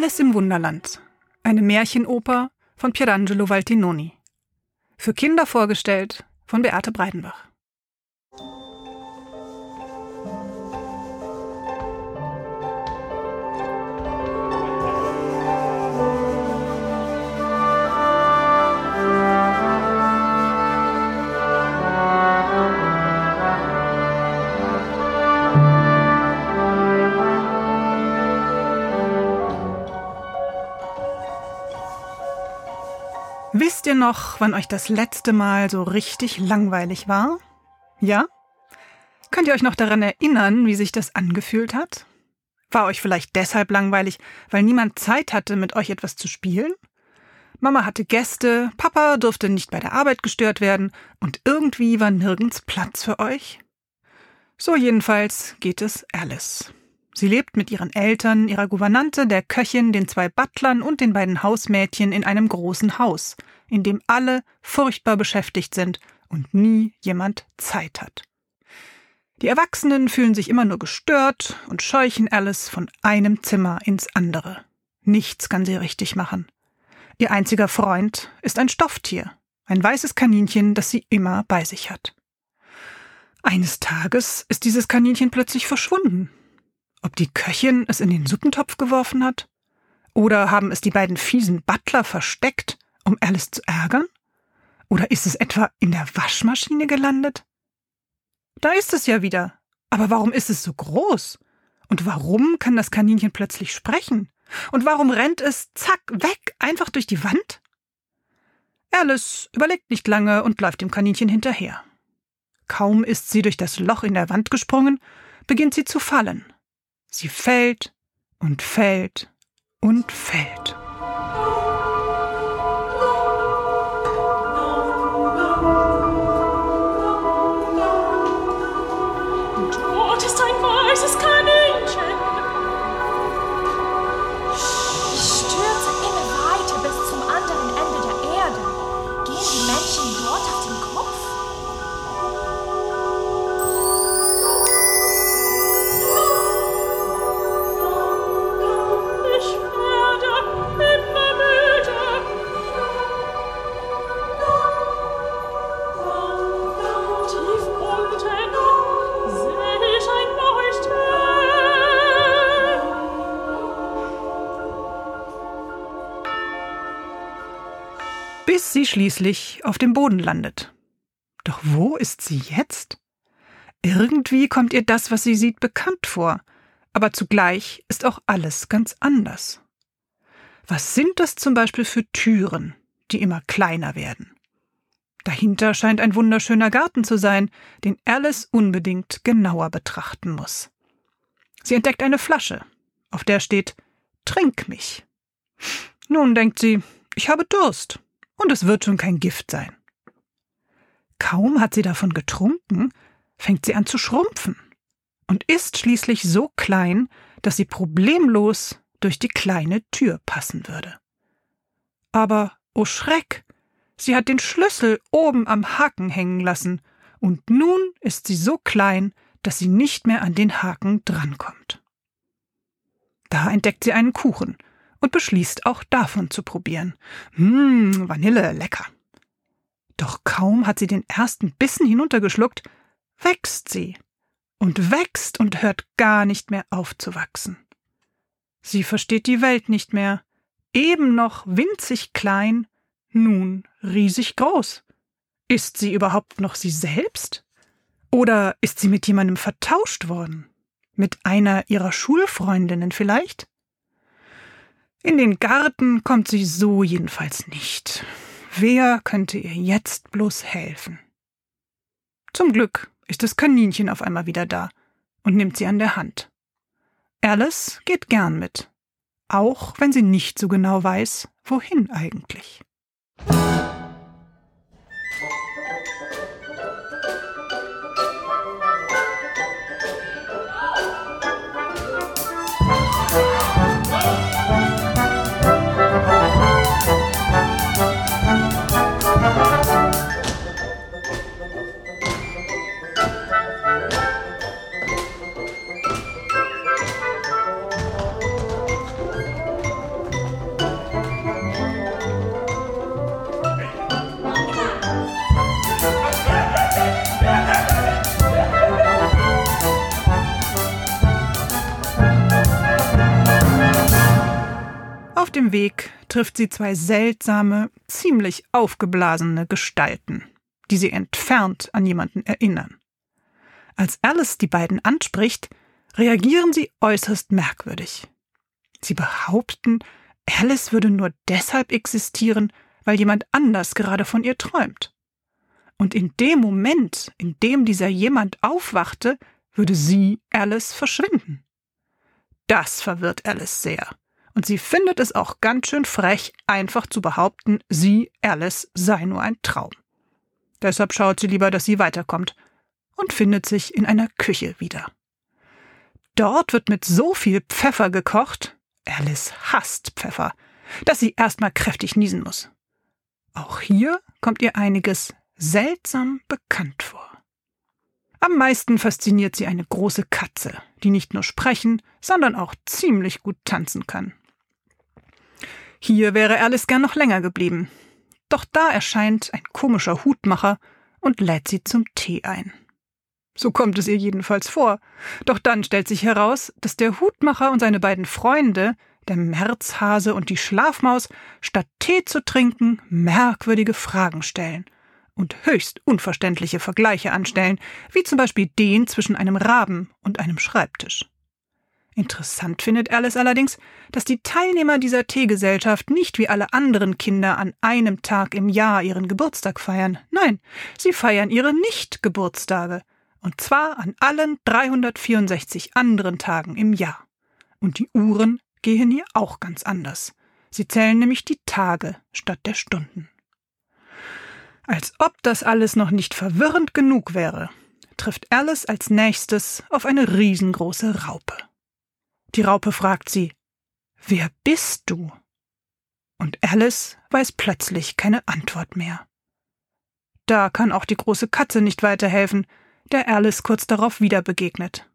Alice im Wunderland, eine Märchenoper von Pierangelo Valtinoni. Für Kinder vorgestellt von Beate Breidenbach. Wisst ihr noch, wann euch das letzte Mal so richtig langweilig war? Ja? Könnt ihr euch noch daran erinnern, wie sich das angefühlt hat? War euch vielleicht deshalb langweilig, weil niemand Zeit hatte, mit euch etwas zu spielen? Mama hatte Gäste, Papa durfte nicht bei der Arbeit gestört werden und irgendwie war nirgends Platz für euch? So jedenfalls geht es Alice. Sie lebt mit ihren Eltern, ihrer Gouvernante, der Köchin, den zwei Butlern und den beiden Hausmädchen in einem großen Haus, in dem alle furchtbar beschäftigt sind und nie jemand Zeit hat. Die Erwachsenen fühlen sich immer nur gestört und scheuchen Alice von einem Zimmer ins andere. Nichts kann sie richtig machen. Ihr einziger Freund ist ein Stofftier, ein weißes Kaninchen, das sie immer bei sich hat. Eines Tages ist dieses Kaninchen plötzlich verschwunden ob die Köchin es in den Suppentopf geworfen hat? Oder haben es die beiden fiesen Butler versteckt, um Alice zu ärgern? Oder ist es etwa in der Waschmaschine gelandet? Da ist es ja wieder. Aber warum ist es so groß? Und warum kann das Kaninchen plötzlich sprechen? Und warum rennt es zack weg einfach durch die Wand? Alice überlegt nicht lange und läuft dem Kaninchen hinterher. Kaum ist sie durch das Loch in der Wand gesprungen, beginnt sie zu fallen. Sie fällt und fällt und fällt. Bis sie schließlich auf dem Boden landet. Doch wo ist sie jetzt? Irgendwie kommt ihr das, was sie sieht, bekannt vor, aber zugleich ist auch alles ganz anders. Was sind das zum Beispiel für Türen, die immer kleiner werden? Dahinter scheint ein wunderschöner Garten zu sein, den Alice unbedingt genauer betrachten muss. Sie entdeckt eine Flasche, auf der steht Trink mich. Nun denkt sie, ich habe Durst und es wird schon kein Gift sein. Kaum hat sie davon getrunken, fängt sie an zu schrumpfen und ist schließlich so klein, dass sie problemlos durch die kleine Tür passen würde. Aber, oh Schreck, sie hat den Schlüssel oben am Haken hängen lassen, und nun ist sie so klein, dass sie nicht mehr an den Haken drankommt. Da entdeckt sie einen Kuchen und beschließt auch davon zu probieren. Mmm, Vanille, lecker. Doch kaum hat sie den ersten Bissen hinuntergeschluckt, wächst sie und wächst und hört gar nicht mehr auf zu wachsen. Sie versteht die Welt nicht mehr, eben noch winzig klein, nun riesig groß. Ist sie überhaupt noch sie selbst? Oder ist sie mit jemandem vertauscht worden? Mit einer ihrer Schulfreundinnen vielleicht? In den Garten kommt sie so jedenfalls nicht. Wer könnte ihr jetzt bloß helfen? Zum Glück ist das Kaninchen auf einmal wieder da und nimmt sie an der Hand. Alice geht gern mit, auch wenn sie nicht so genau weiß, wohin eigentlich. Trifft sie zwei seltsame, ziemlich aufgeblasene Gestalten, die sie entfernt an jemanden erinnern. Als Alice die beiden anspricht, reagieren sie äußerst merkwürdig. Sie behaupten, Alice würde nur deshalb existieren, weil jemand anders gerade von ihr träumt. Und in dem Moment, in dem dieser jemand aufwachte, würde sie, Alice, verschwinden. Das verwirrt Alice sehr. Und sie findet es auch ganz schön frech, einfach zu behaupten, sie, Alice, sei nur ein Traum. Deshalb schaut sie lieber, dass sie weiterkommt und findet sich in einer Küche wieder. Dort wird mit so viel Pfeffer gekocht, Alice hasst Pfeffer, dass sie erstmal kräftig niesen muss. Auch hier kommt ihr einiges seltsam bekannt vor. Am meisten fasziniert sie eine große Katze, die nicht nur sprechen, sondern auch ziemlich gut tanzen kann. Hier wäre Alice gern noch länger geblieben. Doch da erscheint ein komischer Hutmacher und lädt sie zum Tee ein. So kommt es ihr jedenfalls vor. Doch dann stellt sich heraus, dass der Hutmacher und seine beiden Freunde, der Märzhase und die Schlafmaus, statt Tee zu trinken, merkwürdige Fragen stellen und höchst unverständliche Vergleiche anstellen, wie zum Beispiel den zwischen einem Raben und einem Schreibtisch. Interessant findet Alice allerdings, dass die Teilnehmer dieser Teegesellschaft nicht wie alle anderen Kinder an einem Tag im Jahr ihren Geburtstag feiern. Nein, sie feiern ihre Nicht-Geburtstage. Und zwar an allen 364 anderen Tagen im Jahr. Und die Uhren gehen hier auch ganz anders. Sie zählen nämlich die Tage statt der Stunden. Als ob das alles noch nicht verwirrend genug wäre, trifft Alice als nächstes auf eine riesengroße Raupe. Die Raupe fragt sie Wer bist du? Und Alice weiß plötzlich keine Antwort mehr. Da kann auch die große Katze nicht weiterhelfen, der Alice kurz darauf wieder begegnet.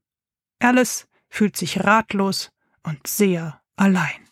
Alice fühlt sich ratlos und sehr allein.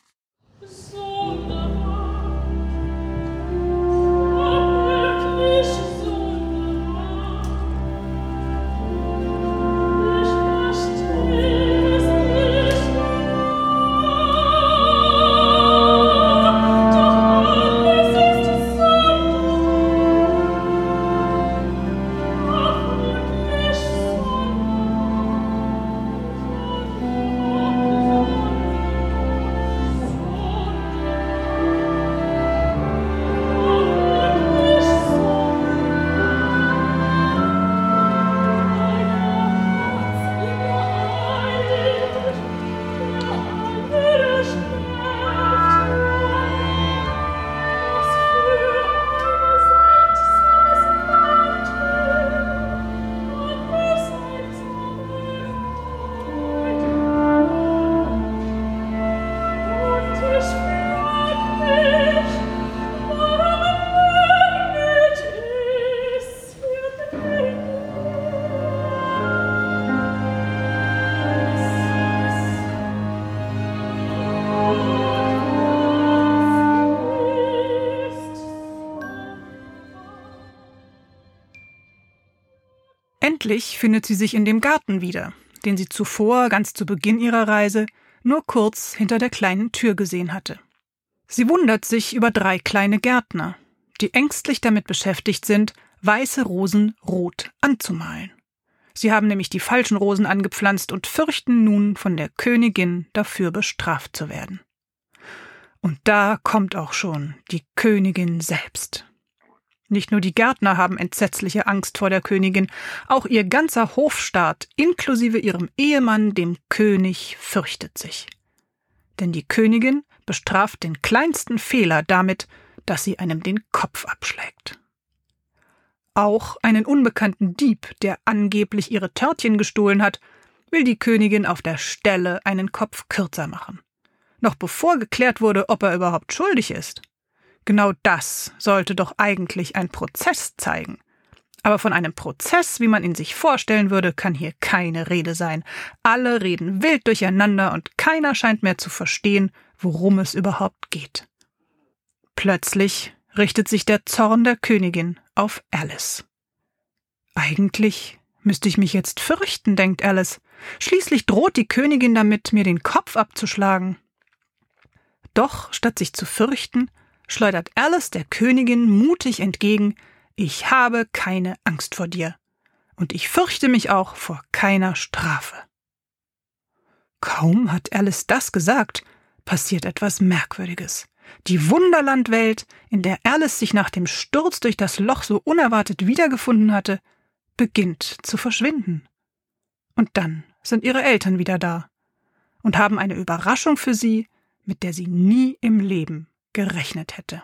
Endlich findet sie sich in dem Garten wieder, den sie zuvor, ganz zu Beginn ihrer Reise, nur kurz hinter der kleinen Tür gesehen hatte. Sie wundert sich über drei kleine Gärtner, die ängstlich damit beschäftigt sind, weiße Rosen rot anzumalen. Sie haben nämlich die falschen Rosen angepflanzt und fürchten nun, von der Königin dafür bestraft zu werden. Und da kommt auch schon die Königin selbst. Nicht nur die Gärtner haben entsetzliche Angst vor der Königin, auch ihr ganzer Hofstaat, inklusive ihrem Ehemann, dem König, fürchtet sich. Denn die Königin bestraft den kleinsten Fehler damit, dass sie einem den Kopf abschlägt. Auch einen unbekannten Dieb, der angeblich ihre Törtchen gestohlen hat, will die Königin auf der Stelle einen Kopf kürzer machen. Noch bevor geklärt wurde, ob er überhaupt schuldig ist. Genau das sollte doch eigentlich ein Prozess zeigen. Aber von einem Prozess, wie man ihn sich vorstellen würde, kann hier keine Rede sein. Alle reden wild durcheinander und keiner scheint mehr zu verstehen, worum es überhaupt geht. Plötzlich richtet sich der Zorn der Königin auf Alice. Eigentlich müsste ich mich jetzt fürchten, denkt Alice. Schließlich droht die Königin damit, mir den Kopf abzuschlagen. Doch statt sich zu fürchten, schleudert Alice der Königin mutig entgegen Ich habe keine Angst vor dir, und ich fürchte mich auch vor keiner Strafe. Kaum hat Alice das gesagt, passiert etwas Merkwürdiges. Die Wunderlandwelt, in der Alice sich nach dem Sturz durch das Loch so unerwartet wiedergefunden hatte, beginnt zu verschwinden. Und dann sind ihre Eltern wieder da und haben eine Überraschung für sie, mit der sie nie im Leben gerechnet hätte.